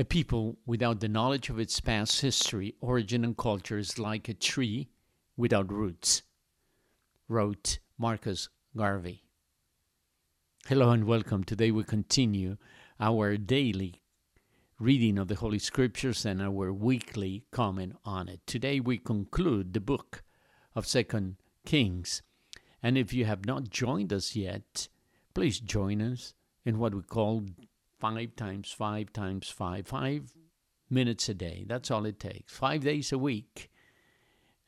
A people without the knowledge of its past history, origin, and culture is like a tree without roots, wrote Marcus Garvey. Hello and welcome. Today we continue our daily reading of the Holy Scriptures and our weekly comment on it. Today we conclude the book of Second Kings. And if you have not joined us yet, please join us in what we call five times five times five, five minutes a day. That's all it takes. Five days a week.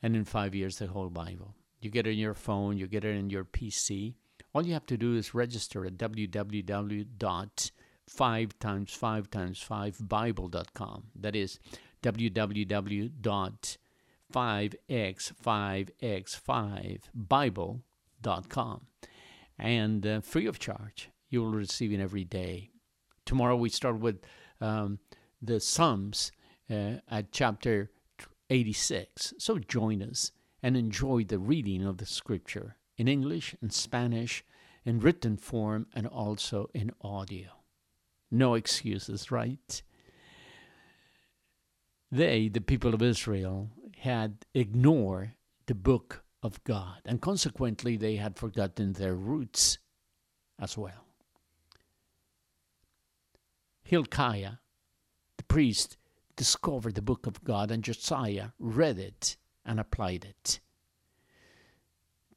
And in five years, the whole Bible. You get it in your phone, you get it in your PC. All you have to do is register at www.5 times 5 times 5 bible.com. That is www.5x5x5bible.com. And uh, free of charge, you will receive it every day tomorrow we start with um, the Psalms uh, at chapter 86. So join us and enjoy the reading of the scripture in English and Spanish, in written form, and also in audio. No excuses, right? They, the people of Israel, had ignored the book of God, and consequently, they had forgotten their roots as well. Hilkiah, the priest, discovered the book of God, and Josiah read it and applied it.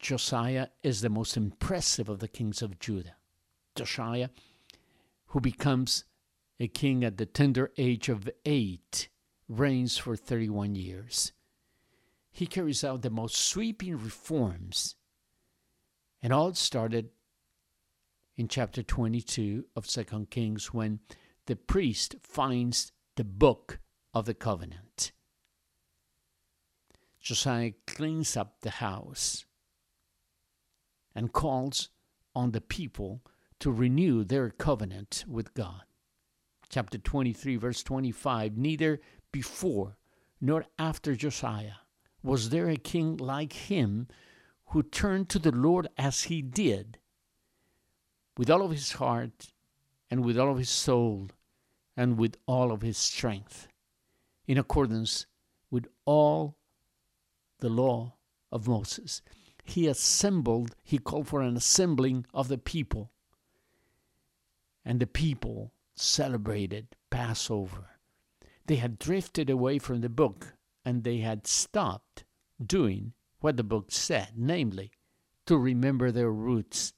Josiah is the most impressive of the kings of Judah. Josiah, who becomes a king at the tender age of eight, reigns for 31 years. He carries out the most sweeping reforms, and all started in chapter 22 of Second Kings when the priest finds the book of the covenant. Josiah cleans up the house and calls on the people to renew their covenant with God. Chapter 23, verse 25 Neither before nor after Josiah was there a king like him who turned to the Lord as he did, with all of his heart and with all of his soul and with all of his strength, in accordance with all the law of Moses. He assembled, he called for an assembling of the people, and the people celebrated Passover. They had drifted away from the book and they had stopped doing what the book said, namely, to remember their roots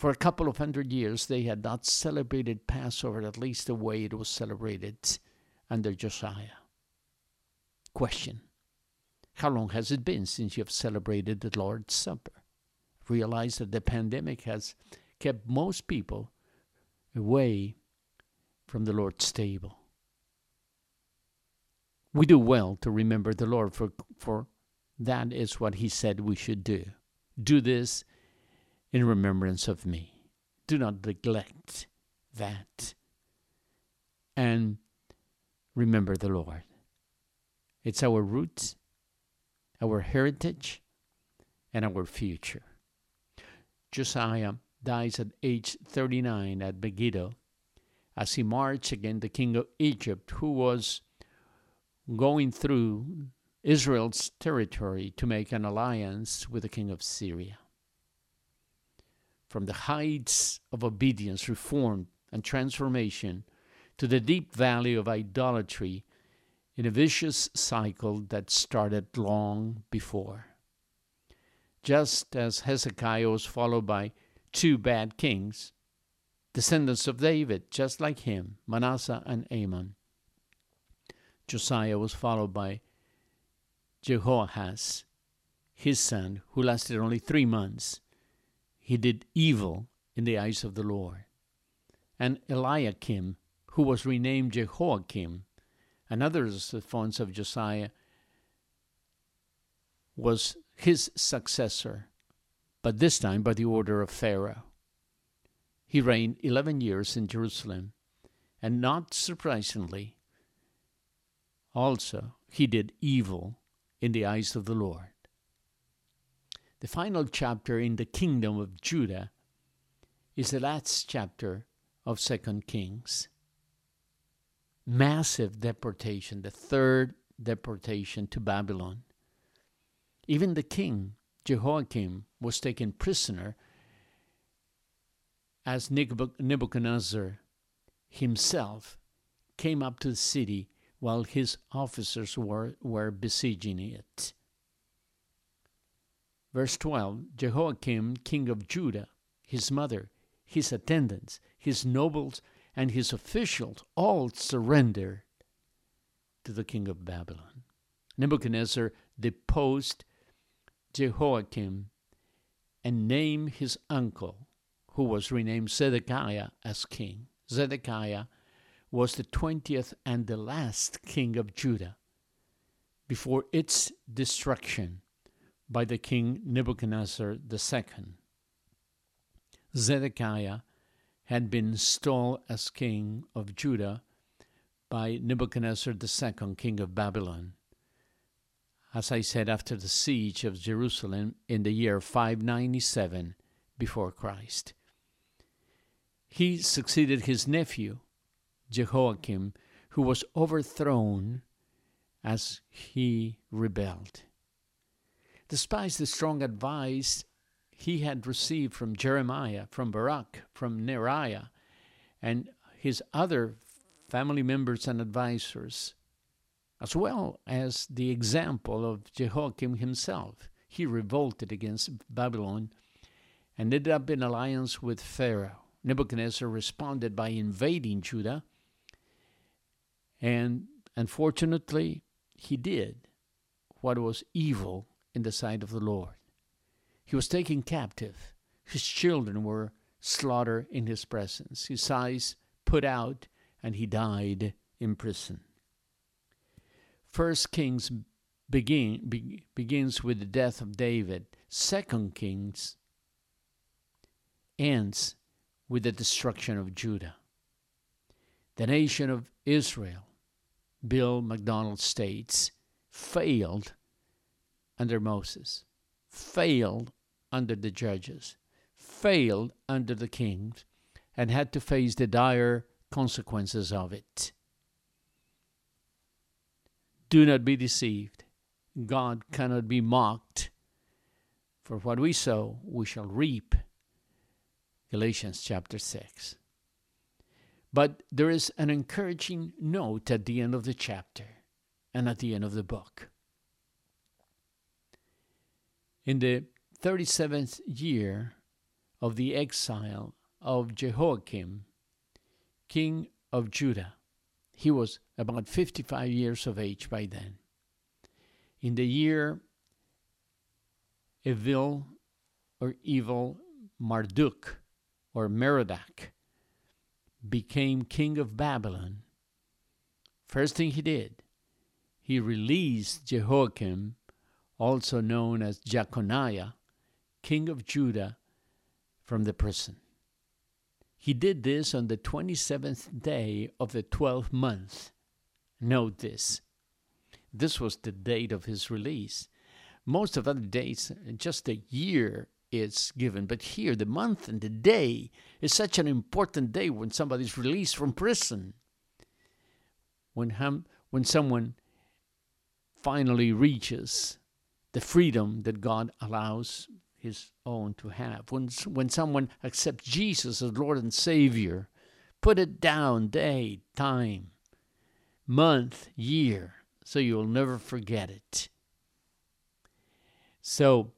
for a couple of hundred years, they had not celebrated Passover at least the way it was celebrated under Josiah. Question How long has it been since you have celebrated the Lord's Supper? Realize that the pandemic has kept most people away from the Lord's table. We do well to remember the Lord, for, for that is what He said we should do. Do this in remembrance of me. Do not neglect that. And remember the Lord. It's our roots, our heritage, and our future. Josiah dies at age 39 at Megiddo as he marched against the king of Egypt, who was going through Israel's territory to make an alliance with the king of Syria from the heights of obedience, reform, and transformation to the deep valley of idolatry in a vicious cycle that started long before. Just as Hezekiah was followed by two bad kings, descendants of David, just like him, Manasseh and Amon, Josiah was followed by Jehoahaz, his son, who lasted only three months he did evil in the eyes of the Lord. And Eliakim, who was renamed Jehoiakim, another of the sons of Josiah, was his successor, but this time by the order of Pharaoh. He reigned 11 years in Jerusalem, and not surprisingly, also he did evil in the eyes of the Lord. The final chapter in the kingdom of Judah is the last chapter of Second Kings. massive deportation, the third deportation to Babylon. Even the king, Jehoiakim, was taken prisoner as Nebuchadnezzar himself came up to the city while his officers were, were besieging it. Verse 12 Jehoiakim, king of Judah, his mother, his attendants, his nobles, and his officials all surrendered to the king of Babylon. Nebuchadnezzar deposed Jehoiakim and named his uncle, who was renamed Zedekiah, as king. Zedekiah was the 20th and the last king of Judah before its destruction by the king Nebuchadnezzar II. Zedekiah had been installed as king of Judah by Nebuchadnezzar II, king of Babylon. As I said, after the siege of Jerusalem in the year 597 before Christ. He succeeded his nephew, Jehoiakim, who was overthrown as he rebelled. Despite the strong advice he had received from Jeremiah, from Baruch, from Neriah, and his other family members and advisors, as well as the example of Jehoiakim himself. He revolted against Babylon and ended up in alliance with Pharaoh. Nebuchadnezzar responded by invading Judah and unfortunately, he did what was evil in the sight of the Lord. He was taken captive. His children were slaughtered in his presence. His eyes put out, and he died in prison. First Kings begin, be, begins with the death of David. Second Kings ends with the destruction of Judah. The nation of Israel Bill MacDonald states, failed under Moses, failed under the judges, failed under the kings, and had to face the dire consequences of it. Do not be deceived. God cannot be mocked. For what we sow, we shall reap. Galatians chapter 6. But there is an encouraging note at the end of the chapter and at the end of the book. In the 37th year of the exile of Jehoiakim, king of Judah, he was about 55 years of age by then. In the year Evil or evil Marduk or Merodach became king of Babylon, first thing he did, he released Jehoiakim, also known as Jeconiah, king of Judah, from the prison. He did this on the 27th day of the 12th month. Note this. This was the date of his release. Most of other dates, just a year is given. But here, the month and the day is such an important day when somebody's released from prison. When, when someone finally reaches the freedom that God allows his own to have. When, when someone accepts Jesus as Lord and Savior, put it down day, time, month, year, so you'll never forget it. So,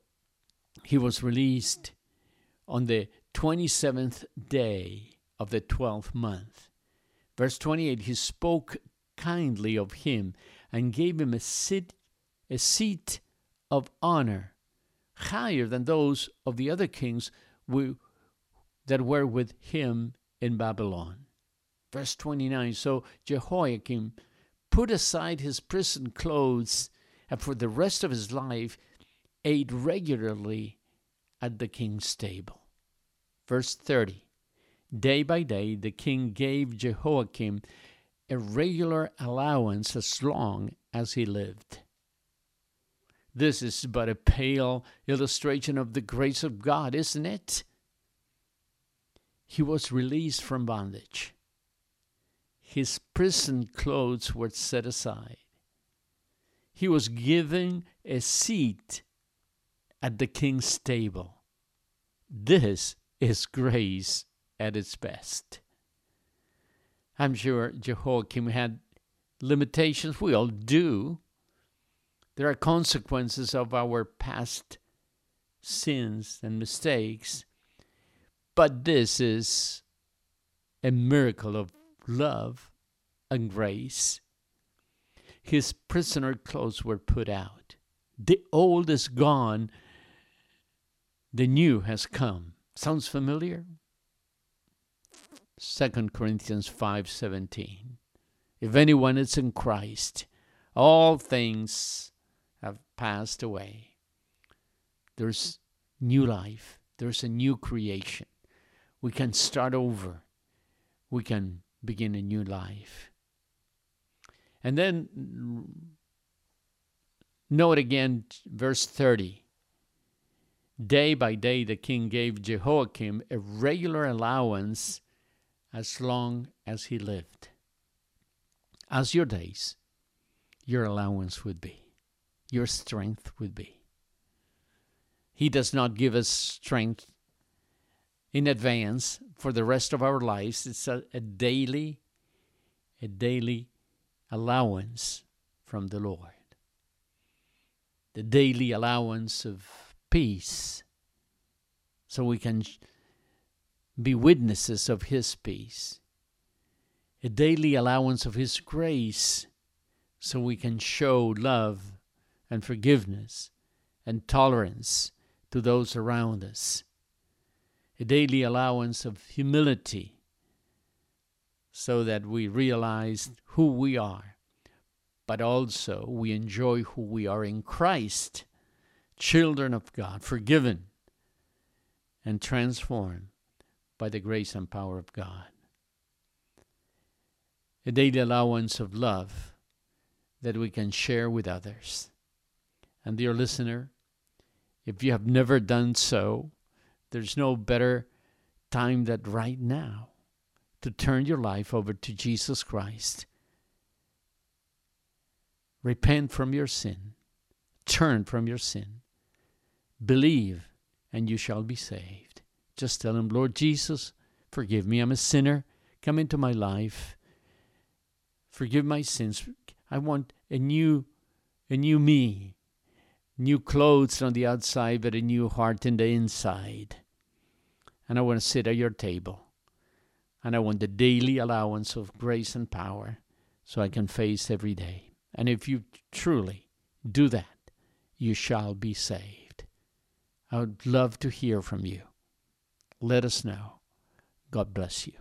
he was released on the 27th day of the 12th month. Verse 28 He spoke kindly of him and gave him a seat, a seat of honor, higher than those of the other kings we, that were with him in Babylon. Verse 29 So Jehoiakim put aside his prison clothes, and for the rest of his life ate regularly at the king's table. Verse 30 Day by day the king gave Jehoiakim a regular allowance as long as he lived. This is but a pale illustration of the grace of God, isn't it? He was released from bondage. his prison clothes were set aside. He was given a seat at the king's table. This is grace at its best. I'm sure Jehoiakim had limitations. We all do. There are consequences of our past sins and mistakes. But this is a miracle of love and grace. His prisoner clothes were put out. The old is gone, the new has come. Sounds familiar? 2 Corinthians 5:17. If anyone is in Christ, all things passed away. There's new life. There's a new creation. We can start over. We can begin a new life. And then note again verse 30. Day by day, the king gave Jehoiakim a regular allowance as long as he lived. As your days, your allowance would be, your strength would be. He does not give us strength in advance for the rest of our lives. It's a, a daily, a daily allowance from the Lord. The daily allowance of peace so we can be witnesses of His peace. A daily allowance of His grace so we can show love and forgiveness and tolerance to those around us a daily allowance of humility so that we realize who we are, but also we enjoy who we are in Christ, children of God, forgiven and transformed by the grace and power of God. A daily allowance of love that we can share with others. And, dear listener, if you have never done so, there's no better time than right now to turn your life over to Jesus Christ. Repent from your sin, turn from your sin, believe, and you shall be saved. Just tell Him, Lord Jesus, forgive me. I'm a sinner. Come into my life. Forgive my sins. I want a new, a new me, new clothes on the outside, but a new heart in the inside and I want to sit at your table. And I want the daily allowance of grace and power so I can face every day. And if you truly do that, you shall be saved. I would love to hear from you. Let us know. God bless you.